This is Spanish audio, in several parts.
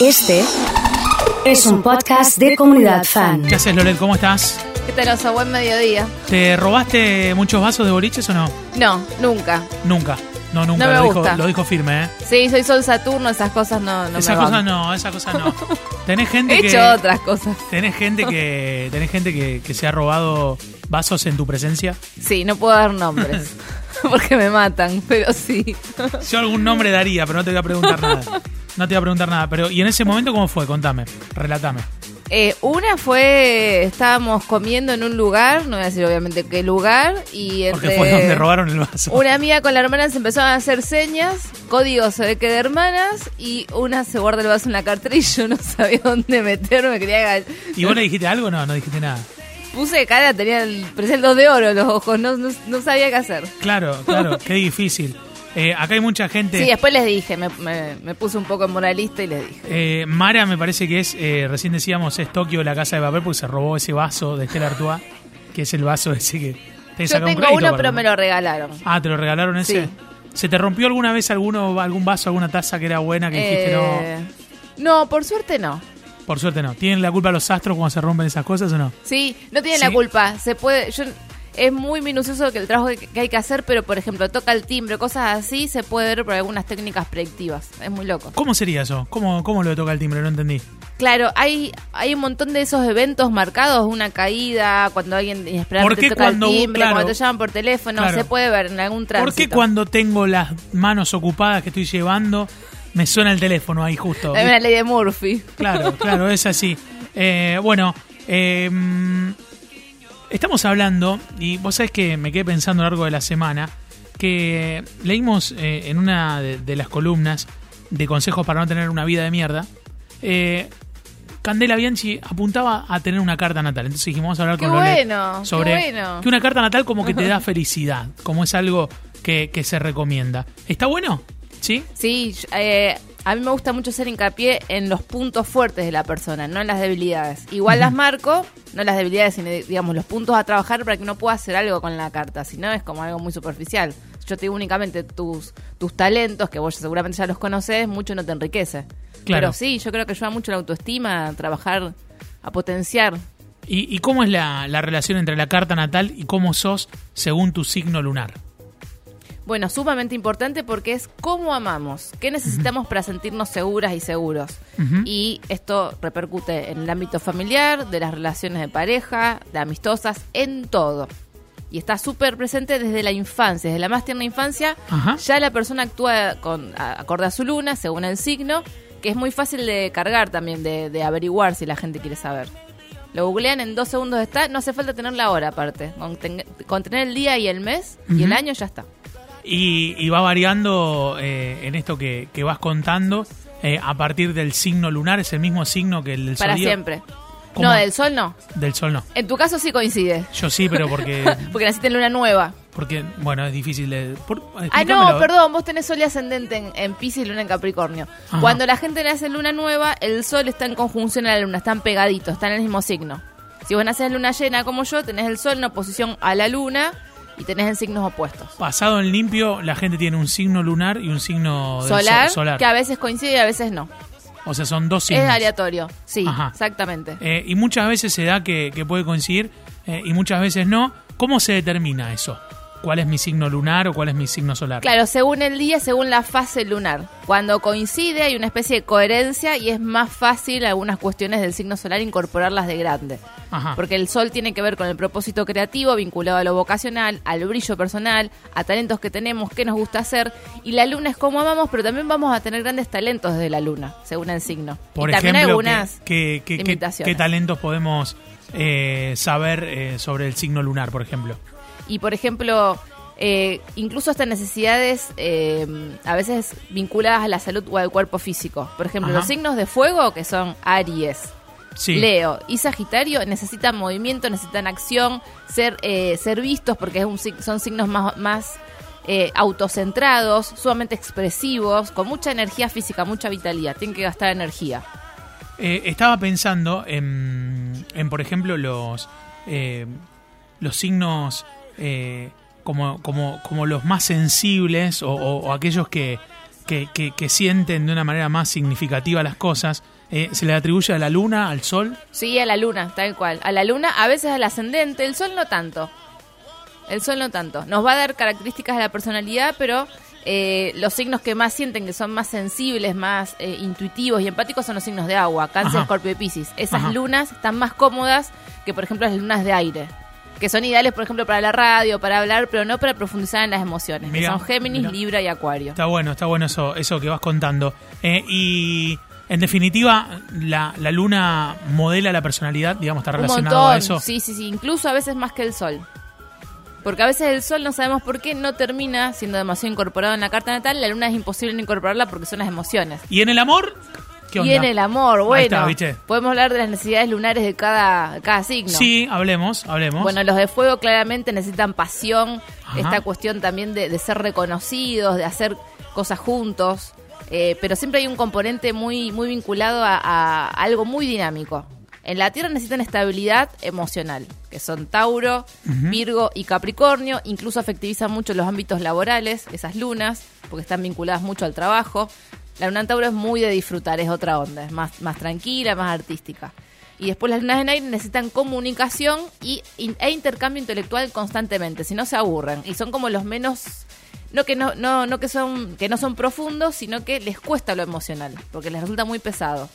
Este es un podcast de comunidad fan. ¿Qué haces, Loret? ¿Cómo estás? ¿Qué tal, oso? Buen mediodía. ¿Te robaste muchos vasos de boliches o no? No, nunca. Nunca. No, nunca. No me lo, gusta. Dijo, lo dijo firme, ¿eh? Sí, soy Sol Saturno, esas cosas no, no esa me cosa van. no, esa cosa no. Tenés gente He que. hecho otras cosas. Tenés gente que. Tenés gente que, que se ha robado vasos en tu presencia. Sí, no puedo dar nombres. porque me matan, pero sí. Yo algún nombre daría, pero no te voy a preguntar nada. No te voy a preguntar nada. Pero, ¿y en ese momento cómo fue? Contame, relatame. Eh, una fue, estábamos comiendo en un lugar, no voy a decir obviamente qué lugar, y Porque entre fue donde robaron el vaso. una amiga con la hermana se empezaron a hacer señas, códigos se ve que de hermanas, y una se guarda el vaso en la cartera y yo no sabía dónde meterme, quería ¿Y vos le dijiste algo? No, no dijiste nada. Puse cara, tenía el presente de oro en los ojos, no, no, no sabía qué hacer. Claro, claro, qué difícil. Eh, acá hay mucha gente. Sí, después les dije, me, me- me puse un poco moralista y les dije. Eh, Mara me parece que es, eh, recién decíamos, es Tokio la casa de papel porque se robó ese vaso de Estela Artois, que es el vaso ese que te Yo un tengo crédito uno, pero me lo regalaron. Ah, ¿te lo regalaron ese? Sí. ¿Se te rompió alguna vez alguno, algún vaso, alguna taza que era buena que dijiste Eh, no, por suerte no. no? Por suerte no. ¿Tienen la culpa los astros cuando se rompen esas cosas o no? Sí, no tienen Sí. la culpa. Se puede, yo es muy minucioso que el trabajo que, hay que hacer, pero por ejemplo, toca el timbre, cosas así, se puede ver por algunas técnicas predictivas. Es muy loco. ¿Cómo sería eso? ¿Cómo, cómo lo toca el timbre? No entendí. Claro, hay hay un montón de esos eventos marcados, una caída, cuando alguien ¿Por inesperadamente toca cuando el timbre, claro. cuando te llaman por teléfono, Claro. se puede ver en algún tránsito. ¿Por qué cuando tengo las manos ocupadas que estoy llevando me suena el teléfono ahí justo? Hay una ley de Murphy. Claro, claro, es así. Eh, bueno, eh, estamos hablando, y vos sabés que me quedé pensando a lo largo de la semana, que leímos eh, en una de, de las columnas de consejos para no tener una vida de mierda, eh, Candela Bianchi apuntaba a tener una carta natal. Entonces dijimos, vamos a hablar Qué con bueno, qué sobre bueno. que una carta natal como que te da felicidad, como es algo que, que se recomienda. ¿Está bueno? ¿Sí? Sí, eh, a mí me gusta mucho hacer hincapié en los puntos fuertes de la persona, no en las debilidades. Igual las marco, no las debilidades, sino digamos los puntos a trabajar para que uno pueda hacer algo con la carta, si no es como algo muy superficial. Yo te digo únicamente tus, tus talentos, que vos seguramente ya los conoces, mucho no te enriquece. Claro. Pero sí, yo creo que ayuda mucho la autoestima, a trabajar, a potenciar. ¿Y, y cómo es la, la relación entre la carta natal y cómo sos según tu signo lunar? Bueno, sumamente importante porque es cómo amamos, qué necesitamos para sentirnos seguras y seguros. Y esto repercute en el ámbito familiar, de las relaciones de pareja, de amistosas, en todo. Y está súper presente desde la infancia, desde la más tierna infancia. Ya la persona actúa con, a- acorde a su luna, según el signo, que es muy fácil de cargar también, de, de averiguar si la gente quiere saber. Lo googlean en dos segundos está, no hace falta tener la hora aparte. Con, ten- con tener el día y el mes y el año ya está. Y, y va variando eh, en esto que, que vas contando eh, a partir del signo lunar, es el mismo signo que el del Para siempre. ¿Cómo? No, del sol no. Del sol no. En tu caso sí coincide. Yo sí, pero porque, Porque naciste en luna nueva. porque bueno, es difícil de... por- Ah, no, perdón, vos tenés sol y ascendente en, en Pisces y luna en Capricornio. Ajá. Cuando la gente nace en luna nueva, el sol está en conjunción a la luna, están pegaditos, están en el mismo signo. Si vos nacés en luna llena como yo, tenés el sol en oposición a la luna y tenés en signos opuestos. Pasado en limpio, la gente tiene un signo lunar y un signo Solar, sol- solar. que a veces coincide y a veces no. O sea, son dos signos. Es aleatorio, sí, Ajá. exactamente. Eh, y muchas veces se da que, que puede coincidir eh, y muchas veces no. ¿Cómo se determina eso? ¿Cuál es mi signo lunar o cuál es mi signo solar? Claro, según el día, según la fase lunar. Cuando coincide hay una especie de coherencia y es más fácil algunas cuestiones del signo solar incorporarlas de grande. Ajá. Porque el sol tiene que ver con el propósito creativo vinculado a lo vocacional, al brillo personal, a talentos que tenemos, qué nos gusta hacer. Y la luna es como amamos, pero también vamos a tener grandes talentos desde la luna, según el signo. Por y también ejemplo, algunas ¿qué, qué- qué- qué talentos podemos eh, saber eh, sobre el signo lunar, por ejemplo? Y por ejemplo, eh, incluso hasta necesidades eh, a veces vinculadas a la salud o al cuerpo físico. Por ejemplo, Ajá. los signos de fuego, que son Aries, Sí. Leo y Sagitario, necesitan movimiento, necesitan acción, ser, eh, ser vistos porque es un, sig- son signos más, más eh, autocentrados, sumamente expresivos, con mucha energía física, mucha vitalidad. Tienen que gastar energía. Eh, estaba pensando en, en, por ejemplo, los, eh, los signos eh, como, como, como los más sensibles o, o- o aquellos que, que, que- que sienten de una manera más significativa las cosas, eh, se le atribuye a la luna, al sol. Sí, a la luna, tal cual. A la luna, a veces al ascendente, el sol no tanto. El sol no tanto. Nos va a dar características de la personalidad, pero eh, los signos que más sienten, que son más sensibles, más eh, intuitivos y empáticos, son los signos de agua, cáncer, escorpio y piscis. Esas Ajá. lunas están más cómodas que, por ejemplo, las lunas de aire. Que son ideales, por ejemplo, para la radio, para hablar, pero no para profundizar en las emociones. que son Géminis, mirá. Libra y Acuario. Está bueno, está bueno eso, eso que vas contando. Eh, y en definitiva, la, la luna modela la personalidad, digamos, está Un relacionado montón, a eso. sí, sí, sí, incluso a veces más que el sol. Porque a veces el sol no sabemos por qué no termina siendo demasiado incorporado en la carta natal, la luna es imposible no incorporarla porque son las emociones. ¿Y en el amor? ¿Qué onda? Y en el amor, bueno, está, ¿viste? podemos hablar de las necesidades lunares de cada, cada signo. Sí, hablemos, hablemos. Bueno, los de fuego claramente necesitan pasión, Ajá. esta cuestión también de, de ser reconocidos, de hacer cosas juntos, eh, pero siempre hay un componente muy, muy vinculado a, a algo muy dinámico. En la Tierra necesitan estabilidad emocional, que son Tauro, Virgo y Capricornio, incluso afectivizan mucho los ámbitos laborales, esas lunas, porque están vinculadas mucho al trabajo. La luna en Tauro es muy de disfrutar, es otra onda, es más, más tranquila, más artística. Y después las lunas en aire necesitan comunicación y, e intercambio intelectual constantemente, si no se aburren. Y son como los menos, no que no, no, no que son, que no son profundos, sino que les cuesta lo emocional, porque les resulta muy pesado.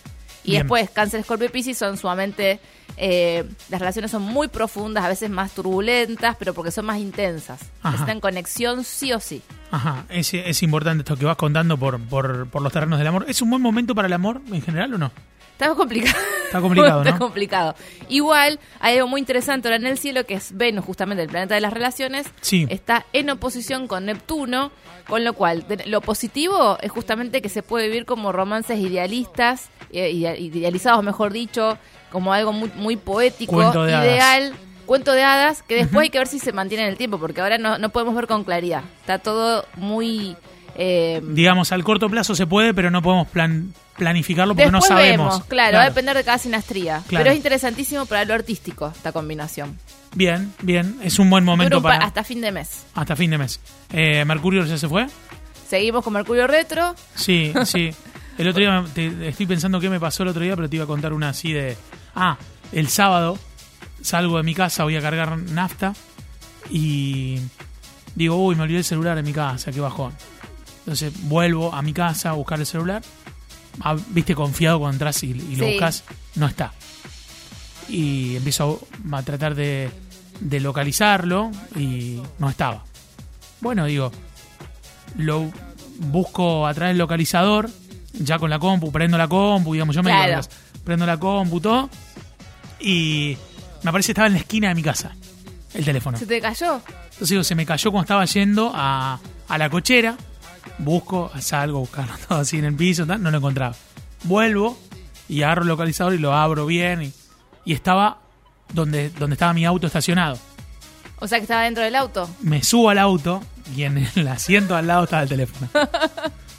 Y Bien. después, Cáncer, Escorpio y Piscis son sumamente, eh, las relaciones son muy profundas, a veces más turbulentas, pero porque son más intensas. Ajá. Necesitan conexión sí o sí. Ajá, es, es importante esto que vas contando por, por, por los terrenos del amor. ¿Es un buen momento para el amor en general o no? Está complicado. Está complicado, Está ¿no? complicado. Igual, hay algo muy interesante ahora en el cielo, que es Venus, justamente el planeta de las relaciones. Sí. Está en oposición con Neptuno, con lo cual, lo positivo es justamente que se puede vivir como romances idealistas, eh, idea- idealizados, mejor dicho, como algo muy, muy poético, de hadas. Cuento de hadas, que después hay que ver si se mantiene en el tiempo, porque ahora no, no podemos ver con claridad. Está todo muy... eh, Digamos, al corto plazo se puede, pero no podemos plan, planificarlo porque Después no sabemos. vemos, claro, va a depender de cada sinastría. Claro. Pero es interesantísimo para lo artístico esta combinación. Bien, bien, es un buen momento un para... hasta fin de mes. hasta fin de mes. Eh, ¿Mercurio ya se fue? Seguimos con Mercurio Retro. Sí, sí. El otro día, me- te- estoy pensando qué me pasó el otro día, pero te iba a contar una así de... Ah, el sábado salgo de mi casa, voy a cargar nafta y digo, uy, me olvidé el celular en mi casa, qué bajón. Entonces vuelvo a mi casa a buscar el celular. Ah, Viste, confiado cuando entras y, y lo Sí. buscas, no está. Y empiezo a, a tratar de, de localizarlo y no estaba. Bueno, digo, lo busco a través del localizador, ya con la compu, prendo la compu, digamos, yo me Claro. digo, prendo la compu, todo, y me parece que estaba en la esquina de mi casa, el teléfono. ¿Se te cayó? Entonces digo, se me cayó cuando estaba yendo a, a la cochera, busco, salgo a buscarlo todo así en el piso, tal, no lo encontraba. Vuelvo y agarro el localizador y lo abro bien y, y estaba donde, donde estaba mi auto estacionado. O sea que estaba dentro del auto. Me subo al auto y en el asiento al lado estaba el teléfono.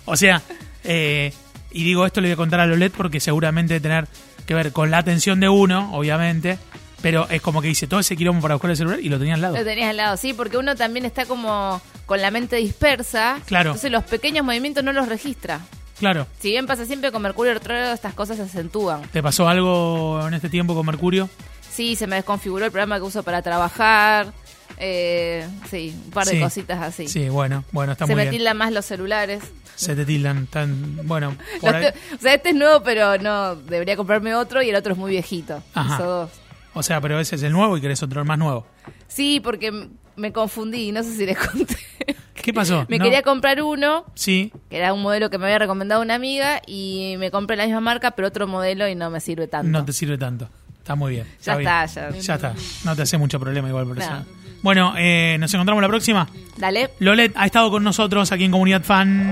O sea, eh, y digo, esto le voy a contar a Lolet porque seguramente debe tener que ver con la atención de uno, obviamente, pero es como que hice todo ese quilombo para buscar el celular y lo tenía al lado. Lo tenías al lado, sí, porque uno también está como con la mente dispersa. Claro. Entonces los pequeños movimientos no los registra. Claro. Si bien pasa siempre con Mercurio retrógrado, estas cosas se acentúan. ¿Te pasó algo en este tiempo con Mercurio? Sí, se me desconfiguró el programa que uso para trabajar. Eh, sí, un par de Sí. cositas así. Sí, bueno, bueno, está se muy me bien. tildan más los celulares. Se te tildan tan, bueno, por ahí- o sea, este es nuevo, pero no, debería comprarme otro y el otro es muy viejito. Ajá. Esos dos. O sea, pero ese es el nuevo y querés otro más nuevo. Sí, porque me confundí, no sé si les conté. ¿Qué pasó? me No. quería comprar uno, Sí, que era un modelo que me había recomendado una amiga, y me compré la misma marca, pero otro modelo y no me sirve tanto. no te sirve tanto. Está muy bien. Ya bien. está, ya. Ya está. No te hace mucho problema igual por eso. No. Bueno, eh, nos encontramos la próxima. Dale. Lolet ha estado con nosotros aquí en Comunidad Fan.